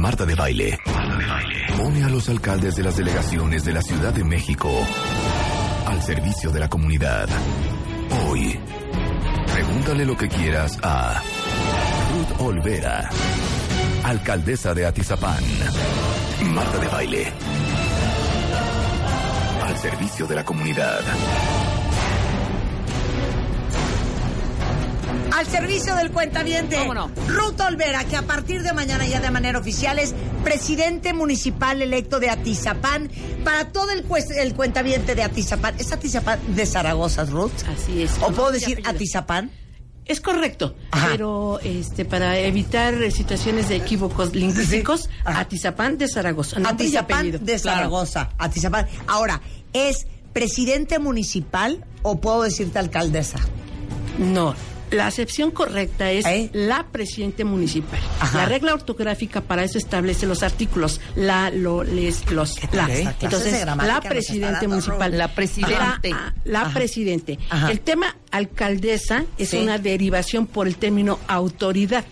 Marta de Baile. Pone a los alcaldes de las delegaciones de la Ciudad de México al servicio de la comunidad. Hoy, pregúntale lo que quieras a Ruth Olvera, alcaldesa de Atizapán. Marta de Baile. Al servicio de la comunidad. Al servicio del cuentaviente. Ruth Olvera, que a partir de mañana ya de manera oficial es presidente municipal electo de Atizapán para todo el, el cuentaviente de Atizapán. ¿Es Atizapán de Zaragoza, Ruth? Así es. ¿O puedo decir. Atizapán? Es correcto, Ajá. pero este para evitar eh, situaciones de equívocos lingüísticos. Atizapán de Zaragoza. y Atizapán de Claro. Zaragoza. Atizapán. Ahora, ¿es presidente municipal o puedo decirte alcaldesa? No. La acepción correcta es ¿Eh? la presidente municipal. Ajá. La regla ortográfica para eso establece los artículos la, lo, les, los, la. Entonces, la presidente municipal. La presidente. La, la Ajá. presidente. Ajá. El tema alcaldesa es Sí. una derivación por el término autoridad.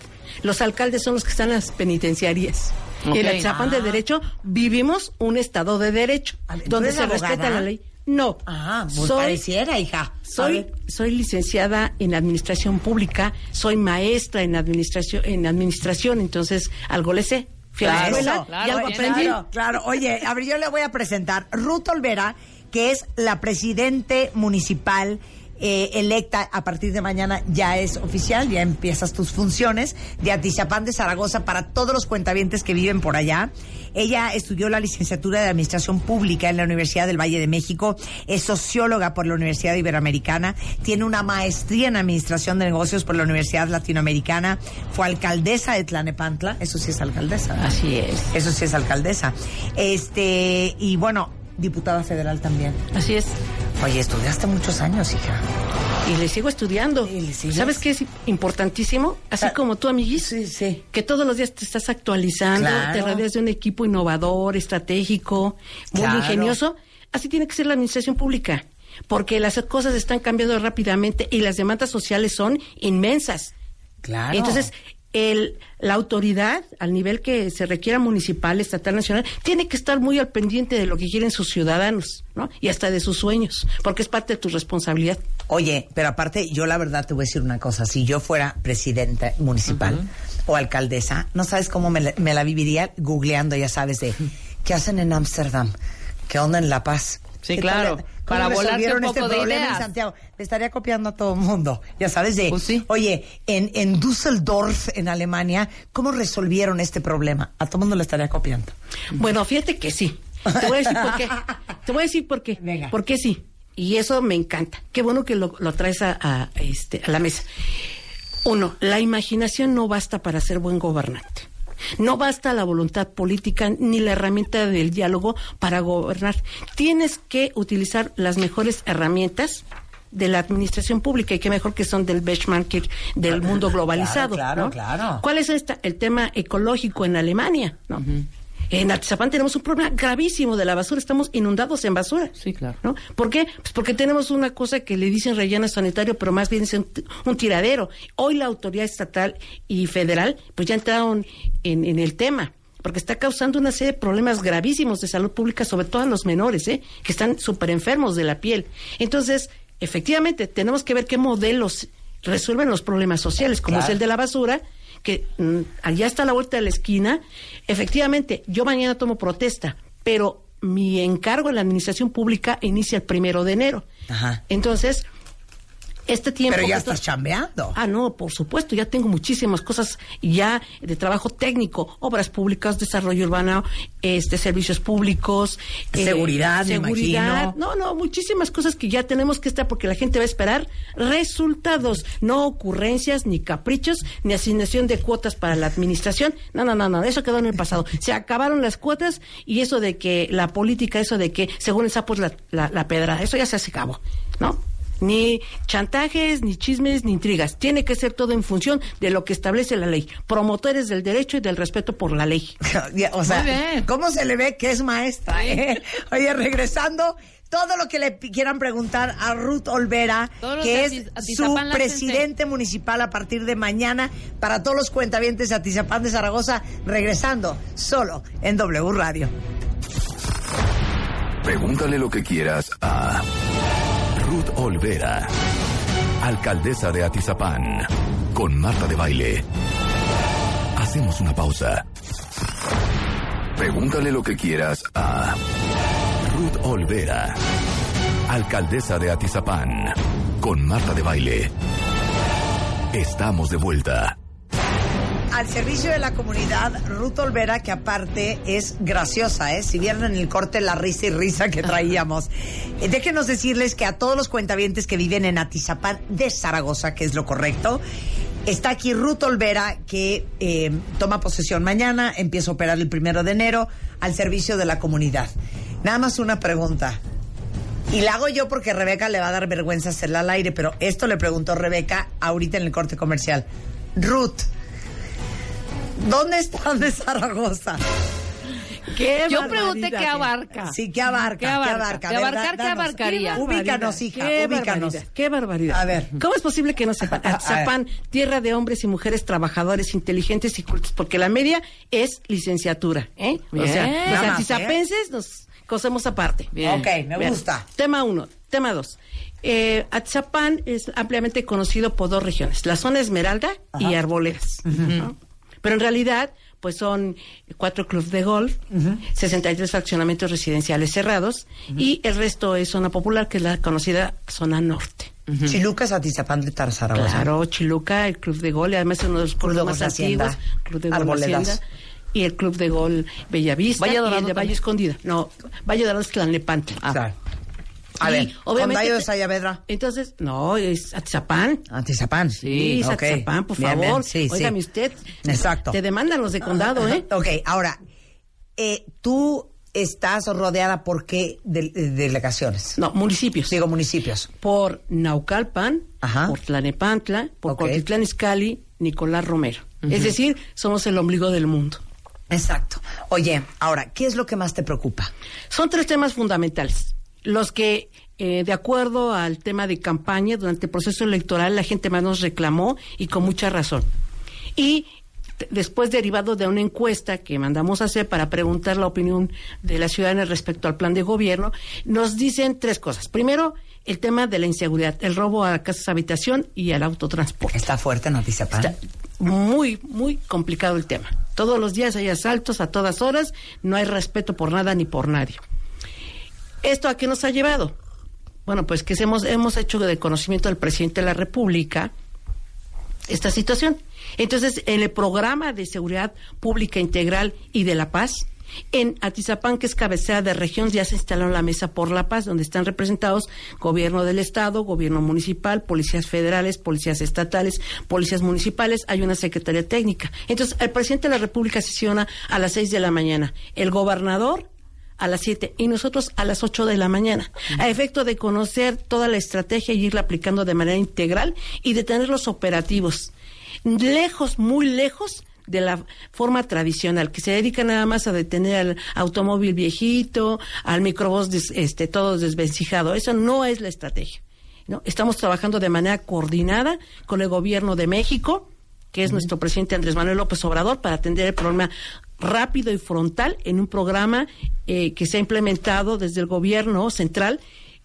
Los alcaldes son los que están en las penitenciarias. Ok. En el Zapán de Ah. Derecho vivimos un Estado de Derecho, A ver, ¿tú donde se abogada? respeta la ley. No. Ah, pues soy, pareciera, hija. Soy, soy licenciada en administración pública, soy maestra en administración, en administración, entonces algo le sé. Fui a la Claro, escuela claro, y algo aprendí. Claro, claro. Oye, a ver, yo le voy a presentar Ruth Olvera, que es la presidente municipal eh, electa a partir de mañana, ya es oficial, ya empiezas tus funciones de Atizapán de Zaragoza para todos los cuentavientes que viven por allá. Ella estudió la licenciatura de Administración Pública en la Universidad del Valle de México, es socióloga por la Universidad Iberoamericana, tiene una maestría en Administración de Negocios por la Universidad Latinoamericana, fue alcaldesa de Tlanepantla, eso sí es alcaldesa. ¿no? Así es. Eso sí es alcaldesa. Este, y bueno, diputada federal también. Así es. Oye, estudiaste muchos años, hija. Y le sigo estudiando. ¿Y le? ¿Sabes qué es importantísimo? Así Ah, como tú, amiguis. sí, sí. Que todos los días te estás actualizando, Claro. te rodeas de un equipo innovador, estratégico, muy Claro. ingenioso. Así tiene que ser la administración pública. Porque las cosas están cambiando rápidamente y las demandas sociales son inmensas. Claro. Entonces, el, la autoridad, al nivel que se requiera municipal, estatal, nacional, tiene que estar muy al pendiente de lo que quieren sus ciudadanos, ¿no? Y hasta de sus sueños, porque es parte de tu responsabilidad. Oye, pero aparte, yo la verdad te voy a decir una cosa. Si yo fuera presidenta municipal o alcaldesa, no sabes cómo me la, me la viviría googleando, ya sabes, de qué hacen en Ámsterdam, qué onda en La Paz. Sí, ¿Qué claro, tal- para volarte un este poco de problema en ideas. Santiago. Le estaría copiando a todo el mundo. Ya sabes, de, Pues sí. oye, en, en Düsseldorf, en Alemania, ¿cómo resolvieron este problema? A todo el mundo le estaría copiando. Bueno, fíjate que sí. Te voy a decir por qué. Te voy a decir por qué. Venga. Por qué sí. Y eso me encanta. Qué bueno que lo, lo traes a, a, este, a la mesa. Uno, la imaginación no basta para ser buen gobernante. No basta la voluntad política ni la herramienta del diálogo para gobernar. Tienes que utilizar las mejores herramientas de la administración pública y qué mejor que son del benchmark del mundo globalizado. claro, ¿no? claro. ¿Cuál es esta? el tema ecológico en Alemania? ¿no? En Atizapán tenemos un problema gravísimo de la basura, estamos inundados en basura. Sí, claro. ¿no? ¿Por qué? Pues porque tenemos una cosa que le dicen relleno sanitario, pero más bien es un, un tiradero. Hoy la autoridad estatal y federal pues ya entraron en, en el tema porque está causando una serie de problemas gravísimos de salud pública, sobre todo a los menores, ¿eh? que están súper enfermos de la piel. Entonces, efectivamente, tenemos que ver qué modelos resuelven los problemas sociales, como es el de la basura, que mm, allá está a la vuelta de la esquina. Efectivamente, yo mañana tomo protesta, pero mi encargo en la administración pública inicia el primero de enero. Ajá. Entonces, Este tiempo. Pero ya estás estoy- chambeando. Ah, no, por supuesto, ya tengo muchísimas cosas ya de trabajo técnico, obras públicas, desarrollo urbano, este servicios públicos, eh, Seguridad, me seguridad. No, no, muchísimas cosas que ya tenemos que estar porque la gente va a esperar resultados, no ocurrencias, ni caprichos, ni asignación de cuotas para la administración. No, no, no, no, eso quedó en el pasado. Se acabaron las cuotas y eso de que la política, eso de que según el sapo es la, la, la pedra, eso ya se hace cabo, ¿no? Ni chantajes, ni chismes, ni intrigas. Tiene que ser todo en función de lo que establece la ley. Promotores del derecho y del respeto por la ley. O sea. ¿cómo se le ve que es maestra? eh? Oye, regresando, todo lo que le quieran preguntar a Ruth Olvera, que es su presidente municipal a partir de mañana, para todos los cuentavientes de Atizapán de Zaragoza, regresando solo en W Radio. Pregúntale lo que quieras a Ruth Olvera, alcaldesa de Atizapán, con Marta de Baile. Hacemos una pausa. Pregúntale lo que quieras a Ruth Olvera, alcaldesa de Atizapán, con Marta de Baile. Estamos de vuelta. Al servicio de la comunidad, Ruth Olvera, que aparte es graciosa, ¿eh? Si vieron en el corte la risa y risa que traíamos. Eh, déjenos decirles que a todos los cuentavientes que viven en Atizapán de Zaragoza, que es lo correcto, está aquí Ruth Olvera, que eh, toma posesión mañana, empieza a operar el primero de enero, al servicio de la comunidad. Nada más una pregunta. Y la hago yo porque Rebeca le va a dar vergüenza hacerla al aire, pero esto le preguntó Rebeca ahorita en el corte comercial. Ruth, ¿dónde estás de Zaragoza? ¡Qué Yo barbaridad! pregunté qué abarca. Sí, ¿qué abarca? ¿Qué abarca? qué abarcaría? Ubícanos, hija, Qué ubícanos. barbaridad, qué barbaridad. A ver. ¿Cómo es posible que no sepan? A- a Atizapán, tierra de hombres y mujeres trabajadores, inteligentes y cultos, porque la media es licenciatura, ¿eh? O Bien. sea, Nada los más, ¿eh? nos cosemos aparte. Bien. Ok, me Bien. gusta. Tema uno. Tema dos. Eh, Atzapán es ampliamente conocido por dos regiones, la zona Esmeralda y Arboledas. ¿no? Pero en realidad, pues son cuatro clubes de golf, 63 fraccionamientos residenciales cerrados y el resto es zona popular, que es la conocida zona norte. Chilucas, Atizapán de Tar- Zaragoza. Claro, Chiluca, el club de gol, y además es uno de los Club clubes más Hacienda, antiguos, club de gol Arboledas. Hacienda, y el club de gol Bellavista Valle y Dorado el de Valle. Escondida. No, Valle Dorado es Tlalnepantla. Claro. A ver, obviamente Condallo de te- Sayavedra. Entonces, no, es Atizapán. Atizapán. Sí, ok. Atizapán, por Bien, favor. bien, sí, sí. Óigame usted. Exacto. Te demandan los de condado, ¿eh? Ok, ahora, eh, tú estás rodeada por qué de- de- delegaciones? No, municipios. Digo, municipios. Por Naucalpan, Ajá. por Tlanepantla, por Ok. Cuautitlán Izcalli, Nicolás Romero. Es decir, somos el ombligo del mundo. Exacto. Oye, ahora, ¿qué es lo que más te preocupa? Son tres temas fundamentales. Los que, eh, de acuerdo al tema de campaña, durante el proceso electoral, la gente más nos reclamó y con mucha razón. Y después derivado de una encuesta que mandamos a hacer para preguntar la opinión de la ciudadana respecto al plan de gobierno, nos dicen tres cosas. Primero, el tema de la inseguridad, el robo a casas habitación y al autotransporte. Está fuerte. Está muy, muy complicado el tema. Todos los días hay asaltos a todas horas, no hay respeto por nada ni por nadie. ¿Esto a qué nos ha llevado? Bueno, pues que hemos, hemos hecho de conocimiento del presidente de la República esta situación. Entonces, en el programa de seguridad pública integral y de la paz, en Atizapán, que es cabecera de región, ya se instaló la mesa por la paz, donde están representados gobierno del estado, gobierno municipal, policías federales, policías estatales, policías municipales, hay una secretaría técnica. Entonces, el presidente de la República sesiona a las seis de la mañana, el gobernador a las 7 y nosotros a las 8 de la mañana, a efecto de conocer toda la estrategia y irla aplicando de manera integral y de tener los operativos lejos, muy lejos de la forma tradicional, que se dedica nada más a detener al automóvil viejito, al microbús des- este, todo desvencijado. Eso no es la estrategia. ¿no? Estamos trabajando de manera coordinada con el gobierno de México, que es nuestro presidente Andrés Manuel López Obrador, para atender el problema rápido y frontal en un programa eh, que se ha implementado desde el gobierno central.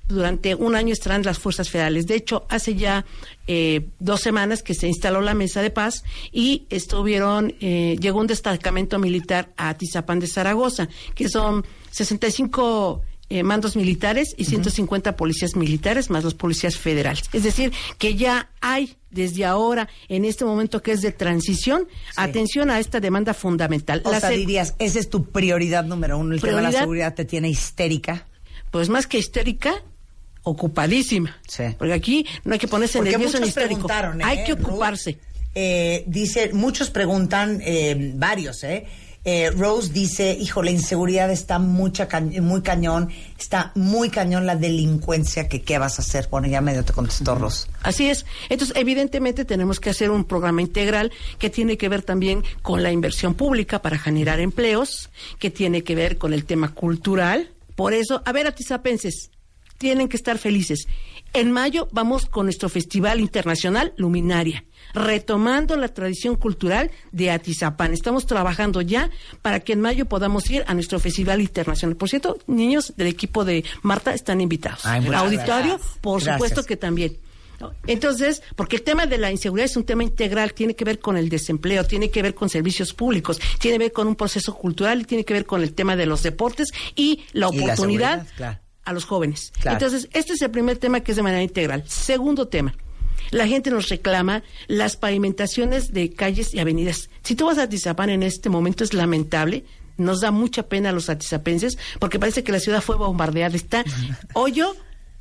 Durante un año estarán las fuerzas federales. De hecho, hace ya eh, dos semanas que se instaló la mesa de paz y estuvieron, eh, llegó un destacamento militar a Atizapán de Zaragoza, que son 65 eh, mandos militares y 150 policías militares más los policías federales. Es decir, que ya hay desde ahora, en este momento que es de transición, atención a esta demanda fundamental. O La sea, se- dirías, esa es tu prioridad número uno. El tema de la seguridad te tiene histérica. pues más que histérica, ocupadísima. Sí. Porque aquí no hay que ponerse Porque nervioso ni histérico. preguntaron, ¿eh, Hay que ocuparse. Eh, dice, muchos preguntan, eh, varios, ¿eh? Eh, Rose dice, hijo, la inseguridad está mucha ca- muy cañón, está muy cañón la delincuencia, que qué vas a hacer. Bueno, ya medio te contestó Rose. Así es. Entonces, evidentemente tenemos que hacer un programa integral que tiene que ver también con la inversión pública para generar empleos, que tiene que ver con el tema cultural. Por eso, a ver, atizapenses, tienen que estar felices. En mayo vamos con nuestro Festival Internacional Luminaria, retomando la tradición cultural de Atizapán. Estamos trabajando ya para que en mayo podamos ir a nuestro Festival Internacional. Por cierto, niños del equipo de Marta están invitados. Ay, Auditorio, gracias. por Gracias. supuesto que también. Entonces, porque el tema de la inseguridad es un tema integral, tiene que ver con el desempleo, tiene que ver con servicios públicos, tiene que ver con un proceso cultural y tiene que ver con el tema de los deportes y la Y la oportunidad claro. a los jóvenes. Claro. Entonces, este es el primer tema que es de manera integral. Segundo tema. La gente nos reclama las pavimentaciones de calles y avenidas. Si tú vas a Atizapán en este momento es lamentable, nos da mucha pena a los atizapenses porque parece que la ciudad fue bombardeada. Está hoyo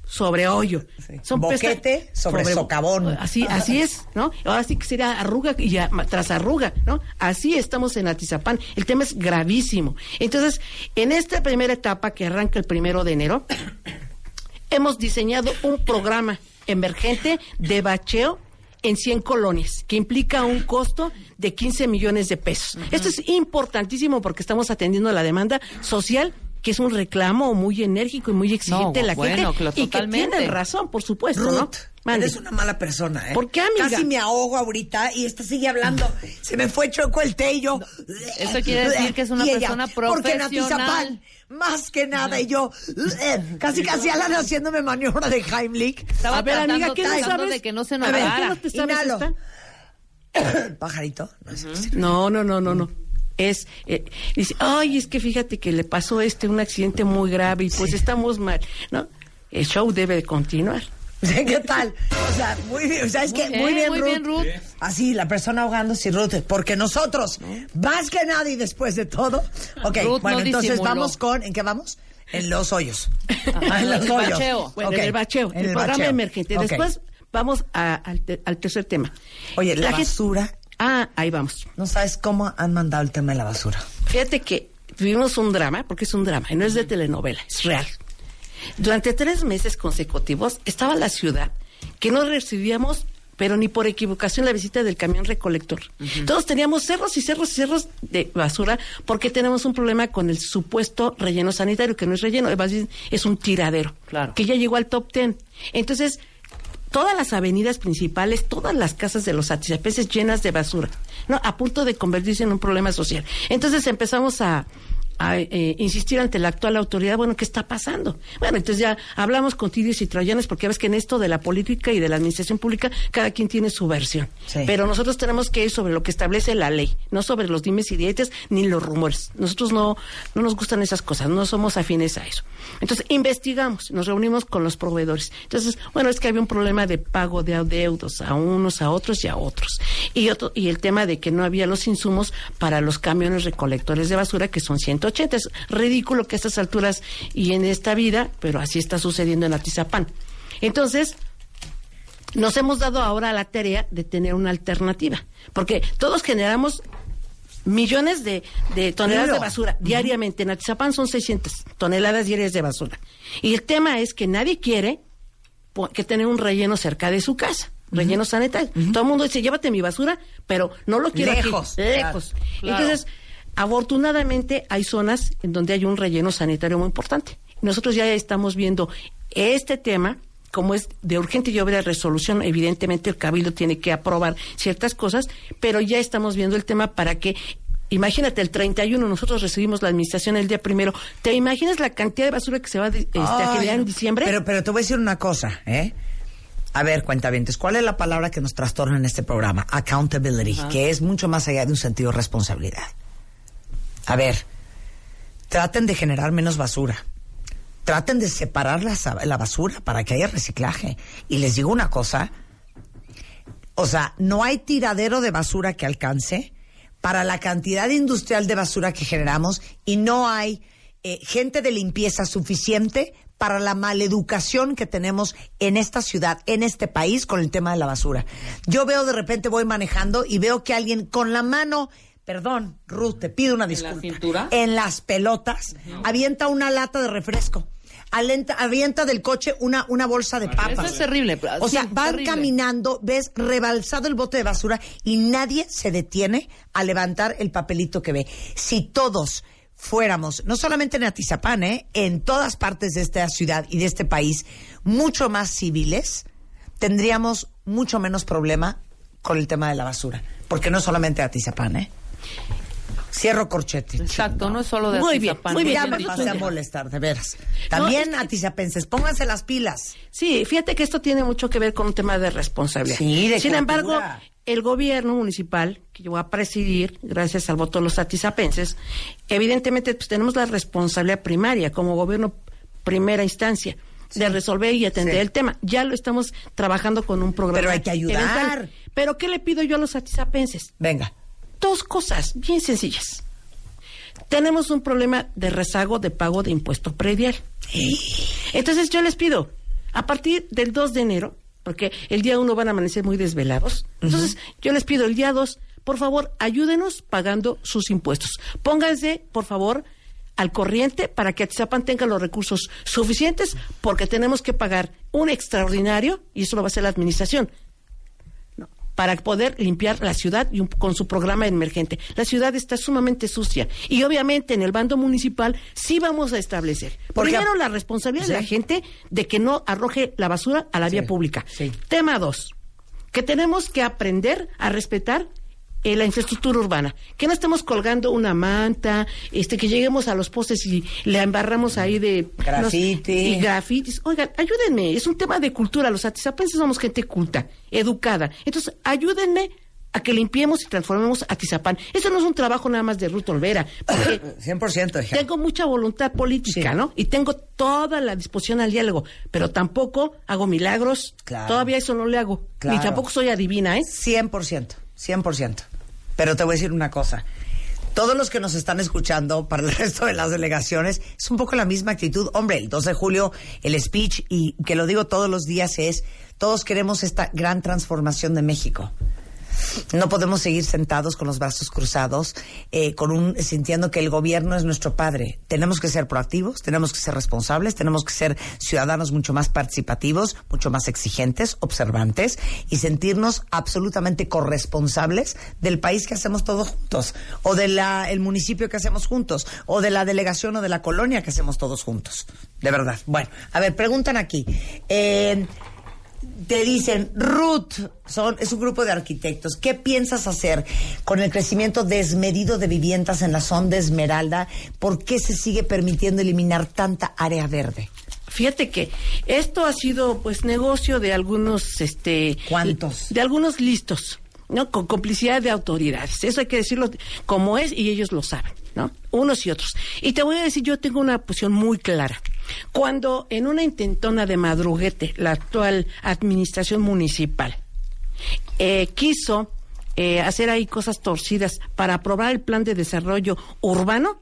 sobre hoyo. Sí. Boquete sobre socavón. Así, así es, ¿no? Ahora sí que sería arruga y tras arruga, ¿no? Así estamos en Atizapán. El tema es gravísimo. Entonces, en esta primera etapa que arranca el primero de enero, hemos diseñado un programa emergente de bacheo en 100 colonias, que implica un costo de 15 millones de pesos. Esto es importantísimo porque estamos atendiendo la demanda social que es un reclamo muy enérgico y muy exigente No, de la bueno, gente claro, y que tienen razón, por supuesto, ¿no? Eres una mala persona, ¿eh? ¿Por qué, amiga? Casi me ahogo ahorita y esta sigue hablando. Se me fue choco el tello. Eso quiere decir que es una ella, persona Porque profesional. Atizapán, más que nada, y yo, casi casi Alan haciéndome maniobra de Heimlich. Estaba A ver, tratando, amiga, ¿qué no sabes? de que no se A ver. ¿qué no te sabes? Pajarito. No. No, no, no, no. Es, eh, dice, ay, es que fíjate que le pasó este un accidente muy grave y pues estamos mal, ¿no? El show debe de continuar. ¿Qué tal? O sea, muy bien, ¿sabes qué? Muy Muy bien, bien, muy Ruth. bien, Ruth. Así, la persona ahogándose, Ruth, porque nosotros, más que nada y después de todo, ok, Ruth bueno, no entonces disimuló. vamos con, ¿en qué vamos? En los hoyos. Ajá, en los el hoyos. bacheo. Bueno, en el bacheo, en el, el programa bacheo. emergente. Después vamos a- al, te- al tercer tema. Oye, la, basura, Ah, ahí vamos. no sabes cómo han mandado el tema de la basura. Fíjate que vivimos un drama, porque es un drama, y no es de telenovela, es real. Durante tres meses consecutivos estaba la ciudad que no recibíamos, pero ni por equivocación, la visita del camión recolector. Todos teníamos cerros y cerros y cerros de basura porque tenemos un problema con el supuesto relleno sanitario, que no es relleno, es un tiradero, Claro. que ya llegó al top ten. Entonces, todas las avenidas principales, todas las casas de los atizapeses llenas de basura, ¿no? A punto de convertirse en un problema social. Entonces empezamos a, a, eh, insistir ante la actual autoridad, bueno, ¿qué está pasando? Bueno, entonces ya hablamos con tirios y troyanos, porque ves que en esto de la política y de la administración pública, cada quien tiene su versión. Sí. Pero nosotros tenemos que ir sobre lo que establece la ley, no sobre los dimes y diretes ni los rumores. Nosotros no, no nos gustan esas cosas, no somos afines a eso. Entonces, investigamos, nos reunimos con los proveedores. Entonces, bueno, es que había un problema de pago de adeudos a unos, a otros y a otros. Y, otro, y el tema de que no había los insumos para los camiones recolectores de basura, que son 180. Es ridículo que a estas alturas y en esta vida, pero así está sucediendo en Atizapán. Entonces, nos hemos dado ahora la tarea de tener una alternativa, porque todos generamos millones de, de toneladas de basura diariamente. En Atizapán son 600 toneladas diarias de basura. Y el tema es que nadie quiere que tener un relleno cerca de su casa. Relleno sanitario. Todo el mundo dice, llévate mi basura, pero no lo quiero aquí, Lejos, lejos. claro. Entonces, afortunadamente hay zonas en donde hay un relleno sanitario muy importante. Nosotros ya estamos viendo este tema como es de urgente y obvia resolución, evidentemente el Cabildo tiene que aprobar ciertas cosas, pero ya estamos viendo el tema para que Imagínate, el 31 nosotros recibimos la administración el día primero. ¿Te imaginas la cantidad de basura que se va este, a Ay, generar en diciembre? Pero, pero te voy a decir una cosa, ¿eh? A ver, cuentavientes, ¿cuál es la palabra que nos trastorna en este programa? Accountability, que es mucho más allá de un sentido de responsabilidad. A ver, traten de generar menos basura. traten de separar la, basura para que haya reciclaje. Y les digo una cosa, o sea, no hay tiradero de basura que alcance para la cantidad industrial de basura que generamos y no hay eh, gente de limpieza suficiente para la maleducación que tenemos en esta ciudad, en este país con el tema de la basura. Yo veo de repente voy manejando y veo que alguien con la mano, perdón, Ruth, te pido una disculpa, cintura? en las pelotas, avienta una lata de refresco. alenta- avienta del coche una, una bolsa de papas. Eso es terrible. O sí, sea, van terrible. caminando, ves rebalsado el bote de basura y nadie se detiene a levantar el papelito que ve. Si todos fuéramos, no solamente en Atizapán, ¿eh? en todas partes de esta ciudad y de este país, mucho más civiles, tendríamos mucho menos problema con el tema de la basura. Porque no solamente Atizapán, ¿eh? Cierro corchete. Exacto, no es solo de Muy bien, muy bien, Ya me pasé a molestar, de veras. También que- atizapenses, pónganse las pilas. Sí, fíjate que esto tiene mucho que ver con un tema de responsabilidad. Sí, de Sin embargo, el gobierno municipal, que yo voy a presidir, gracias al voto de los atizapenses, evidentemente pues, tenemos la responsabilidad primaria como gobierno primera instancia de resolver y atender Sí. el tema. Ya lo estamos trabajando con un programa. Pero hay que ayudar. eventual. Pero ¿qué le pido yo a los atizapenses? Venga. Dos cosas bien sencillas. Tenemos un problema de rezago de pago de impuesto predial. Entonces yo les pido, a partir del 2 de enero, porque el día 1 van a amanecer muy desvelados, entonces yo les pido el día 2, por favor, ayúdenos pagando sus impuestos. Pónganse, por favor, al corriente para que Atizapán tenga los recursos suficientes, porque tenemos que pagar un extraordinario, y eso lo va a hacer la administración. Para poder limpiar la ciudad y un- con su programa emergente. La ciudad está sumamente sucia y obviamente en el bando municipal sí vamos a establecer Porque- primero la responsabilidad de la gente de que no arroje la basura a la vía pública. sí. Tema dos, que tenemos que aprender a respetar eh, la infraestructura urbana, que no estemos colgando una manta, este, que lleguemos a los postes y le embarramos ahí de Grafiti. y grafitis. Oigan, ayúdenme, es un tema de cultura. Los atizapenses somos gente culta, educada. Entonces, ayúdenme a que limpiemos y transformemos Atizapán. Eso no es un trabajo nada más de Ruth Olvera, porque 100%, hija. tengo mucha voluntad política, Sí. ¿no? Y tengo toda la disposición al diálogo, pero tampoco hago milagros. Claro. Todavía eso no le hago. Claro. Ni tampoco soy adivina, ¿eh? 100%, 100%. Pero te voy a decir una cosa. Todos los que nos están escuchando para el resto de las delegaciones es un poco la misma actitud. Hombre, el 2 de julio el speech, y que lo digo todos los días, es todos queremos esta gran transformación de México. No podemos seguir sentados con los brazos cruzados, eh, con un sintiendo que el gobierno es nuestro padre. Tenemos que ser proactivos, tenemos que ser responsables, tenemos que ser ciudadanos mucho más participativos, mucho más exigentes, observantes y sentirnos absolutamente corresponsables del país que hacemos todos juntos, o del el municipio que hacemos juntos, o de la delegación o de la colonia que hacemos todos juntos. De verdad. Bueno, a ver, preguntan aquí. Eh, te dicen, Ruth, son, es un grupo de arquitectos, ¿qué piensas hacer con el crecimiento desmedido de viviendas en la zona de Esmeralda? ¿Por qué se sigue permitiendo eliminar tanta área verde? Fíjate que esto ha sido pues negocio de algunos este ¿Cuántos? de algunos listos, ¿no? Con complicidad de autoridades. Eso hay que decirlo como es y ellos lo saben, ¿no? Unos y otros. Y te voy a decir, yo tengo una posición muy clara. Cuando en una intentona de madruguete, la actual administración municipal eh, quiso eh, hacer ahí cosas torcidas para aprobar el plan de desarrollo urbano,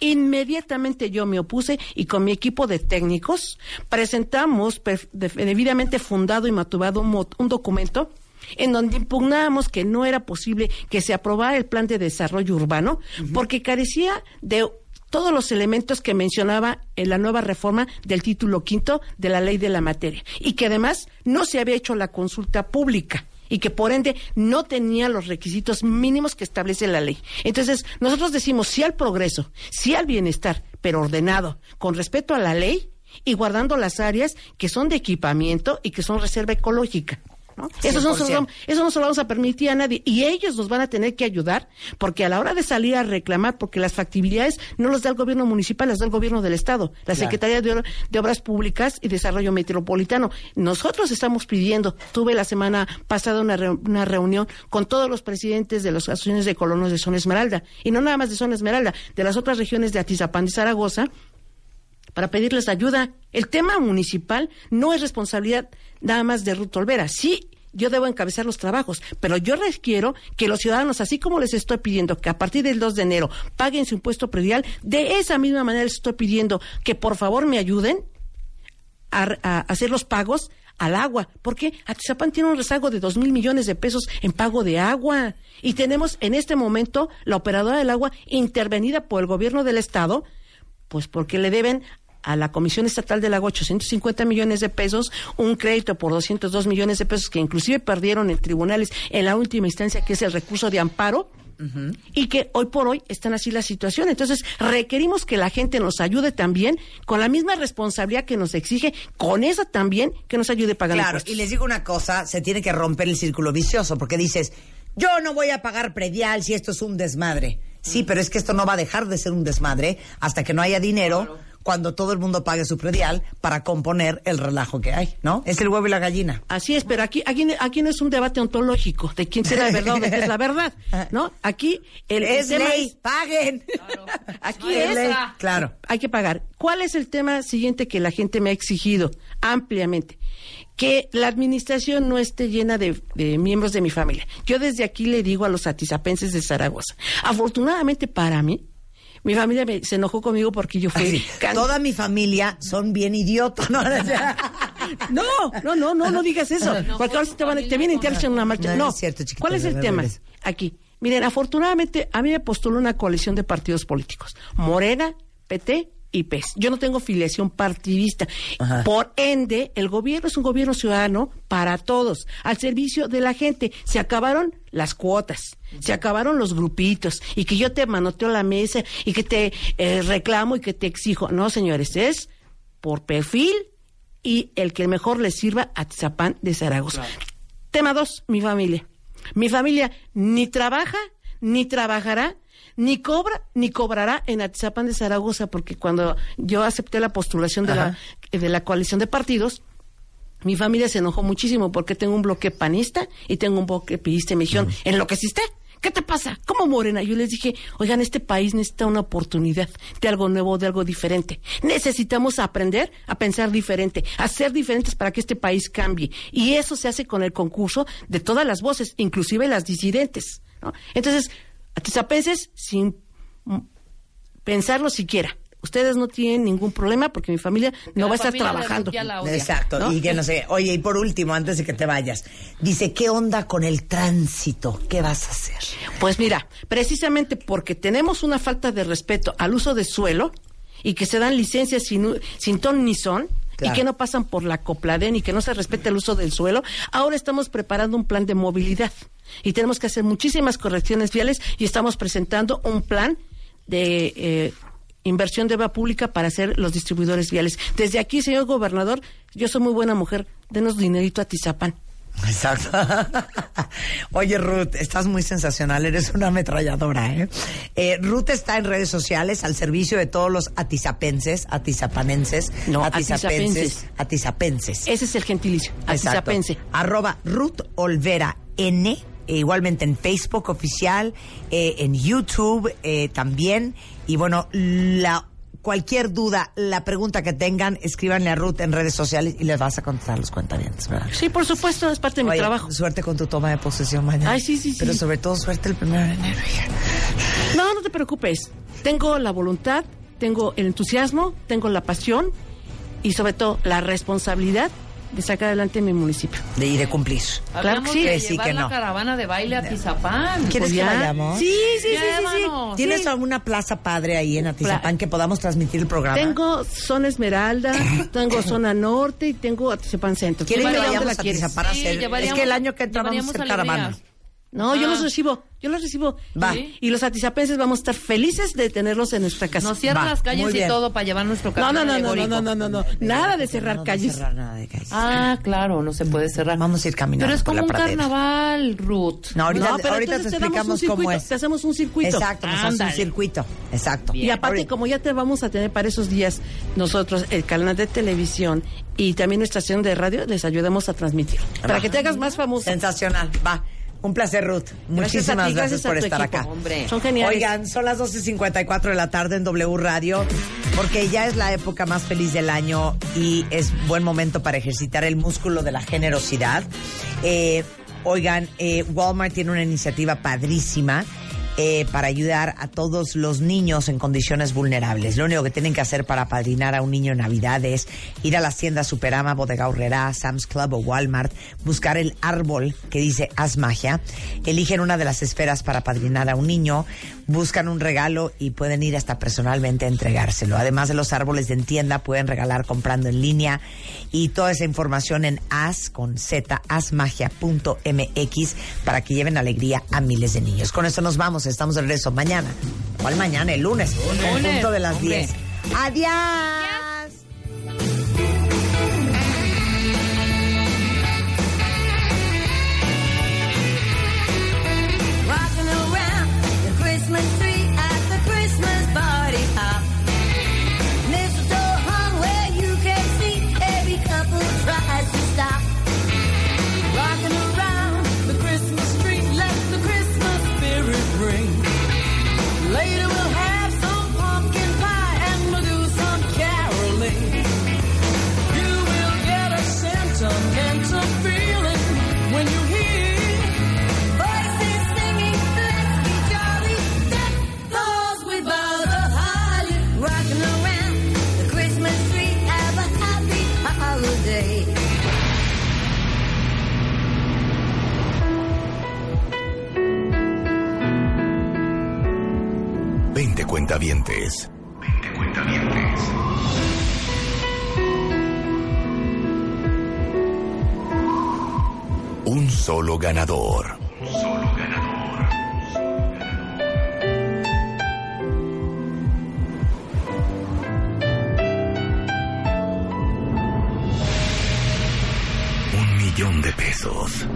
inmediatamente yo me opuse y con mi equipo de técnicos presentamos debidamente fundado y matubado un documento en donde impugnábamos que no era posible que se aprobara el plan de desarrollo urbano porque carecía de todos los elementos que mencionaba en la nueva reforma del título quinto de la ley de la materia y que además no se había hecho la consulta pública y que por ende no tenía los requisitos mínimos que establece la ley. Entonces, nosotros decimos sí al progreso, sí al bienestar, pero ordenado, con respeto a la ley y guardando las áreas que son de equipamiento y que son reserva ecológica. ¿No? Eso, no se lo, 100%. vamos- eso no se lo vamos a permitir a nadie. Y ellos nos van a tener que ayudar, porque a la hora de salir a reclamar, porque las factibilidades no las da el gobierno municipal, las da el gobierno del Estado, la Claro. Secretaría de, Obra- de Obras Públicas y Desarrollo Metropolitano. Nosotros estamos pidiendo, tuve la semana pasada una, re- una reunión con todos los presidentes de las asociaciones de colonos de Zona Esmeralda, y no nada más de Zona Esmeralda, de las otras regiones de Atizapán de Zaragoza, para pedirles ayuda. El tema municipal no es responsabilidad nada más de Ruth Olvera. Sí, yo debo encabezar los trabajos, pero yo requiero que los ciudadanos, así como les estoy pidiendo que a partir del 2 de enero paguen su impuesto predial, de esa misma manera les estoy pidiendo que por favor me ayuden a, a hacer los pagos al agua, porque Atizapán tiene un rezago de dos mil millones de pesos en pago de agua y tenemos en este momento la operadora del agua intervenida por el gobierno del estado, pues porque le deben a la Comisión Estatal del Agua 850 millones de pesos, un crédito por 202 millones de pesos que inclusive perdieron en tribunales en la última instancia, que es el recurso de amparo, y que hoy por hoy están así la situación. Entonces, requerimos que la gente nos ayude también con la misma responsabilidad que nos exige, con esa también que nos ayude a pagar Claro, impuestos. y les digo una cosa, se tiene que romper el círculo vicioso, porque dices, yo no voy a pagar predial si esto es un desmadre. Sí, pero es que esto no va a dejar de ser un desmadre hasta que no haya dinero cuando todo el mundo pague su predial para componer el relajo que hay, ¿no? Es el huevo y la gallina. Así es, pero aquí, aquí, aquí no es un debate ontológico de quién será la verdad o de qué es la verdad, ¿no? Aquí el, el es tema ley, es- paguen. Aquí Es es, ley, claro. hay que pagar. ¿Cuál es el tema siguiente que la gente me ha exigido ampliamente? Que la administración no esté llena de, de miembros de mi familia. Yo desde aquí le digo a los atizapenses de Zaragoza. Afortunadamente para mí, mi familia me- se enojó conmigo porque yo fui... Así, can- Toda mi familia son bien idiotas, ¿no? No, no, no, no, no digas eso. Porque ahora te, van, te vienen y te hacen una marcha. No, No, no es cierto, chiquita, ¿Cuál es el tema? Aquí. Miren, afortunadamente a mí me postuló una coalición de partidos políticos. Morena, PT y PES. Yo no tengo filiación partidista. Ajá. Por ende, el gobierno es un gobierno ciudadano para todos, al servicio de la gente. Se acabaron las cuotas, se acabaron los grupitos y que yo te manoteo la mesa y que te eh, reclamo y que te exijo. No, señores, es por perfil y el que mejor le sirva a Tizapán de Zaragoza. Tema dos, mi familia. Mi familia ni trabaja, ni trabajará, ni cobra, ni cobrará en Atizapán de Zaragoza, porque cuando yo acepté la postulación de la, de la coalición de partidos, mi familia se enojó muchísimo porque tengo un bloque panista y tengo un bloque piista y me dijeron, ¿enloqueciste? ¿Qué te pasa? ¿Cómo morena? Yo les dije, oigan, este país necesita una oportunidad de algo nuevo, de algo diferente. Necesitamos aprender a pensar diferente, a ser diferentes para que este país cambie. Y eso se hace con el concurso de todas las voces, inclusive las disidentes. ¿no? Entonces, atizapenses, sin pensarlo siquiera. Ustedes no tienen ningún problema porque mi familia no la va a estar trabajando. ya la odia. Exacto, ¿no? y que no sé. Oye, y por último, antes de que te vayas, dice, ¿qué onda con el tránsito? ¿Qué vas a hacer? Pues mira, precisamente porque tenemos una falta de respeto al uso de suelo y que se dan licencias sin, sin ton ni son Claro. y que no pasan por la Copladen y que no se respeta el uso del suelo, ahora estamos preparando un plan de movilidad y tenemos que hacer muchísimas correcciones viales y estamos presentando un plan de eh, inversión de obra pública para hacer los distribuidores viales. Desde aquí, señor gobernador, yo soy muy buena mujer, denos dinerito a Tizapán. Exacto. Oye, Ruth, estás muy sensacional, eres una ametralladora, ¿eh? Eh, Ruth está en redes sociales al servicio de todos los atizapenses, atizapanenses, No, atizapenses, atizapenses. Ese es el gentilicio, Exacto. Atizapense. Arroba Ruth Olvera N, e igualmente en Facebook oficial, eh, en YouTube eh, también. Y bueno, la cualquier duda, la pregunta que tengan, escríbanle a Ruth en redes sociales y les vas a contestar los cuentavientes, ¿verdad? Sí, por supuesto, es parte de mi trabajo. Suerte con tu toma de posesión mañana. Ay, sí, sí, sí. Pero sobre todo suerte el primero de enero. hija. No, no te preocupes. Tengo la voluntad, tengo el entusiasmo, tengo la pasión y sobre todo la responsabilidad de sacar adelante mi municipio. De ir de cumplir. Claro que sí. de llevar que la no. caravana de baile a Tizapán. ¿Quieres Pues que ya. vayamos? Sí, sí, sí, sí. ¿Tienes Sí. alguna plaza padre ahí en Atizapán que podamos transmitir el programa? Tengo zona Esmeralda, tengo zona norte y tengo Atizapán Centro. ¿Quieres Dime que vayamos la a. Atizapán a Sí, hacer? Es que el año que entra vamos a hacer llevaríamos caravana. No, yo Ah. los recibo, yo los recibo. Va. Y- Y los atizapenses vamos a estar felices de tenerlos en nuestra casa. Nos cierran Va, las calles y todo para llevar nuestro camión no, no, no, no, no, no, no, no. Nada de cerrar No, no calles. cerrar nada de calles. Ah, claro, no se puede cerrar. Vamos a ir caminando Pero es por como la un pradera. carnaval, Ruth. No, ahorita, No, pero ahorita te te explicamos un cómo es. te hacemos un circuito. Exacto, nos haces un circuito. Exacto. Y aparte, Ahorita- como ya te vamos a tener para esos días nosotros el canal de televisión y también nuestra estación de radio, les ayudamos a transmitir. Para que te hagas más famosa. Sensacional, va. Un placer, Ruth. Gracias Muchísimas ti, gracias, por tu estar equipo. acá. Hombre. Son geniales. Oigan, son las 12.54 de la tarde en W Radio, porque ya es la época más feliz del año y es buen momento para ejercitar el músculo de la generosidad. Eh, oigan, eh, Walmart tiene una iniciativa padrísima. Eh, para ayudar a todos los niños en condiciones vulnerables. Lo único que tienen que hacer para padrinar a un niño en Navidad es ir a las tiendas Superama, Bodega Sam's Club o Walmart, buscar el árbol que dice Haz magia, eligen una de las esferas para padrinar a un niño, buscan un regalo y pueden ir hasta personalmente a entregárselo. Además de los árboles de en tienda, pueden regalar comprando en línea y toda esa información en as con z asmagia.mx para que lleven alegría a miles de niños. Con esto nos vamos, estamos de regreso mañana. ¿Cuál mañana? El lunes, Lunes, punto de las hombre. 10. Adiós. Cuentavientes. 20 cuentavientes. Un solo ganador. Un solo ganador. Un millón de pesos.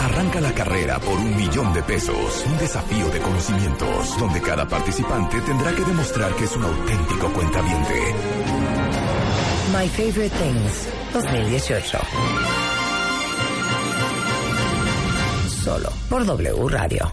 Arranca la carrera por un millón de pesos. Un desafío de conocimientos donde cada participante tendrá que demostrar que es un auténtico cuentaviente. My Favorite Things 2018. Solo por W Radio.